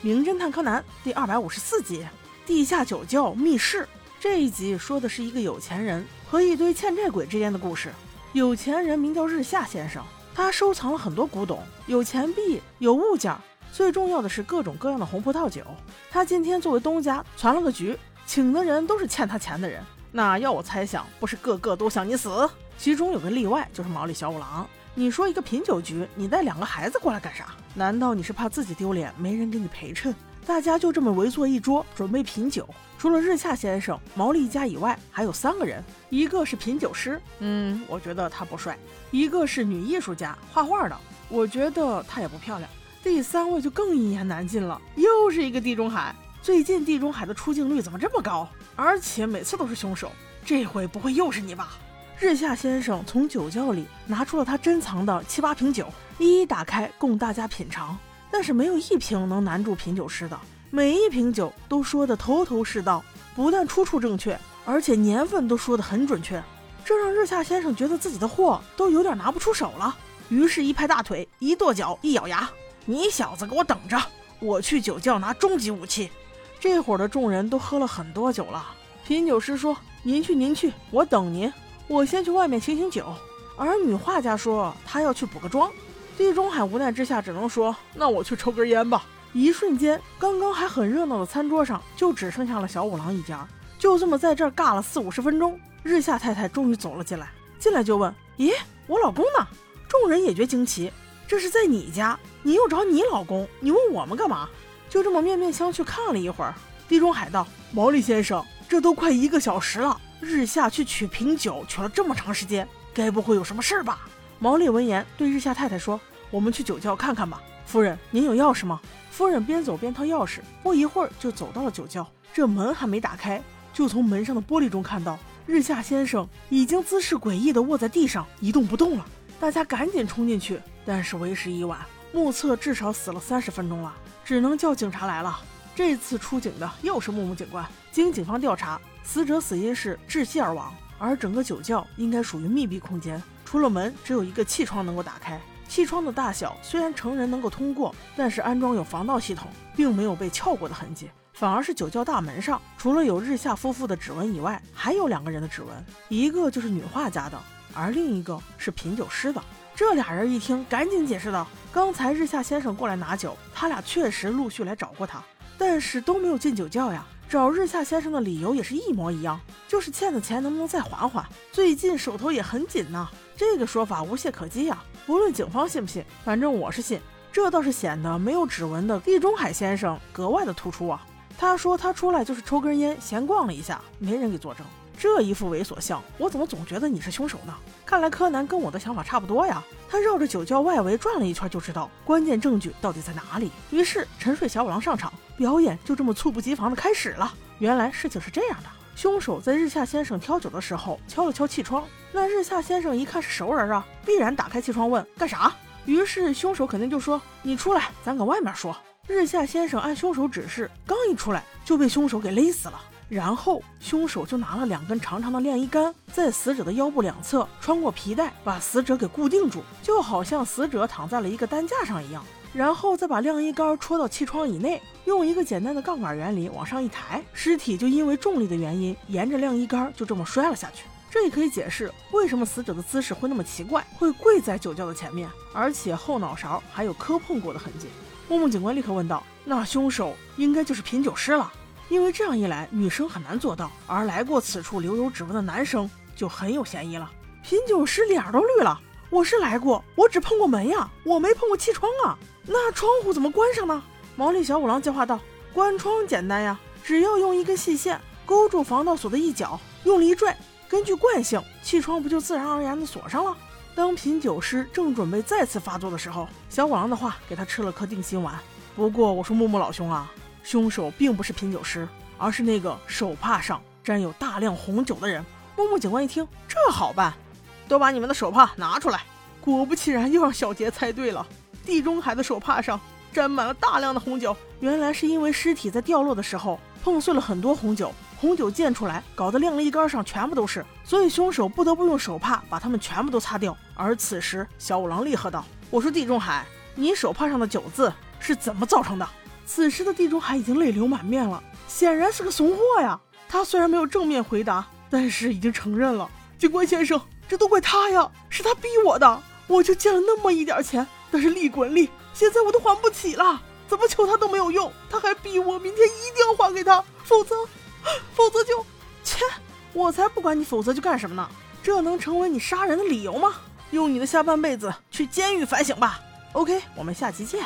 名侦探柯南》第二百五十四集《地下酒窖密室》。这一集说的是一个有钱人和一堆欠债鬼之间的故事。有钱人名叫日下先生，他收藏了很多古董，有钱币，有物件，最重要的是各种各样的红葡萄酒。他今天作为东家传了个局，请的人都是欠他钱的人。那要我猜想，不是个个都想你死。其中有个例外，就是毛利小五郎。你说一个品酒局，你带两个孩子过来干啥？难道你是怕自己丢脸，没人给你陪衬？大家就这么围坐一桌，准备品酒。除了日下先生、毛利家以外，还有三个人，一个是品酒师，嗯，我觉得他不帅；一个是女艺术家，画画的，我觉得她也不漂亮；第三位就更一言难尽了，又是一个地中海。最近地中海的出镜率怎么这么高？而且每次都是凶手，这回不会又是你吧？日下先生从酒窖里拿出了他珍藏的七八瓶酒，一一打开供大家品尝。但是没有一瓶能难住品酒师的，每一瓶酒都说的头头是道，不但出处正确，而且年份都说的很准确，这让日下先生觉得自己的货都有点拿不出手了。于是，一拍大腿，一跺脚，一咬牙：“你小子给我等着，我去酒窖拿终极武器。”这会儿的众人都喝了很多酒了。品酒师说：“您去，您去，我等您。”我先去外面醒醒酒，而女画家说她要去补个妆。地中海无奈之下只能说：“那我去抽根烟吧。”一瞬间，刚刚还很热闹的餐桌上就只剩下了小五郎一家。就这么在这儿尬了四五十分钟，日下太太终于走了进来。进来就问：“咦，我老公呢？”众人也觉惊奇：“这是在你家，你又找你老公，你问我们干嘛？”就这么面面相觑看了一会儿。地中海道：“毛利先生，这都快一个小时了。”日下去取瓶酒，取了这么长时间，该不会有什么事吧？毛利闻言对日下太太说：“我们去酒窖看看吧。”夫人，您有钥匙吗？夫人边走边掏钥匙，不一会儿就走到了酒窖。这门还没打开，就从门上的玻璃中看到日下先生已经姿势诡异地卧在地上，一动不动了。大家赶紧冲进去，但是为时已晚，目测至少死了三十分钟了，只能叫警察来了。这次出警的又是木木警官。经警方调查。死者死因是窒息而亡，而整个酒窖应该属于密闭空间，除了门，只有一个气窗能够打开。气窗的大小虽然成人能够通过，但是安装有防盗系统，并没有被撬过的痕迹。反而是酒窖大门上，除了有日下夫妇的指纹以外，还有两个人的指纹，一个就是女画家的，而另一个是品酒师的。这俩人一听，赶紧解释道：“刚才日下先生过来拿酒，他俩确实陆续来找过他，但是都没有进酒窖呀。”找日下先生的理由也是一模一样，就是欠的钱能不能再还还？最近手头也很紧呐。这个说法无懈可击呀。不论警方信不信，反正我是信。这倒是显得没有指纹的地中海先生格外的突出啊。他说他出来就是抽根烟，闲逛了一下，没人给作证。这一副猥琐相，我怎么总觉得你是凶手呢？看来柯南跟我的想法差不多呀。他绕着酒窖外围转了一圈，就知道关键证据到底在哪里。于是沉睡小五郎上场。表演就这么猝不及防的开始了。原来事情是这样的：凶手在日下先生挑酒的时候敲了敲气窗，那日下先生一看是熟人啊，必然打开气窗问干啥。于是凶手肯定就说：“你出来，咱搁外面说。”日下先生按凶手指示，刚一出来就被凶手给勒死了。然后凶手就拿了两根长长的晾衣杆，在死者的腰部两侧穿过皮带，把死者给固定住，就好像死者躺在了一个担架上一样。然后再把晾衣杆戳到气窗以内，用一个简单的杠杆原理往上一抬，尸体就因为重力的原因，沿着晾衣杆就这么摔了下去。这也可以解释为什么死者的姿势会那么奇怪，会跪在酒窖的前面，而且后脑勺还有磕碰过的痕迹。木木警官立刻问道：“那凶手应该就是品酒师了，因为这样一来，女生很难做到，而来过此处留有指纹的男生就很有嫌疑了。”品酒师脸都绿了：“我是来过，我只碰过门呀，我没碰过气窗啊。”那窗户怎么关上呢？毛利小五郎接话道：“关窗简单呀，只要用一根细线勾住防盗锁的一角，用力一拽，根据惯性，气窗不就自然而然的锁上了？”当品酒师正准备再次发作的时候，小五郎的话给他吃了颗定心丸。不过我说木木老兄啊，凶手并不是品酒师，而是那个手帕上沾有大量红酒的人。木木警官一听，这好办，都把你们的手帕拿出来。果不其然，又让小杰猜对了。地中海的手帕上沾满了大量的红酒，原来是因为尸体在掉落的时候碰碎了很多红酒，红酒溅出来，搞得晾衣杆上全部都是，所以凶手不得不用手帕把它们全部都擦掉。而此时，小五郎厉喝道：“我说地中海，你手帕上的酒渍是怎么造成的？此时的地中海已经泪流满面了，显然是个怂货呀。他虽然没有正面回答，但是已经承认了。警官先生，这都怪他呀，是他逼我的。我就借了那么一点钱，但是利滚利，现在我都还不起了，怎么求他都没有用。他还逼我明天一定要还给他，否则，否则就，切，我才不管你否则就干什么呢？这能成为你杀人的理由吗？用你的下半辈子去监狱反省吧。OK，我们下期见。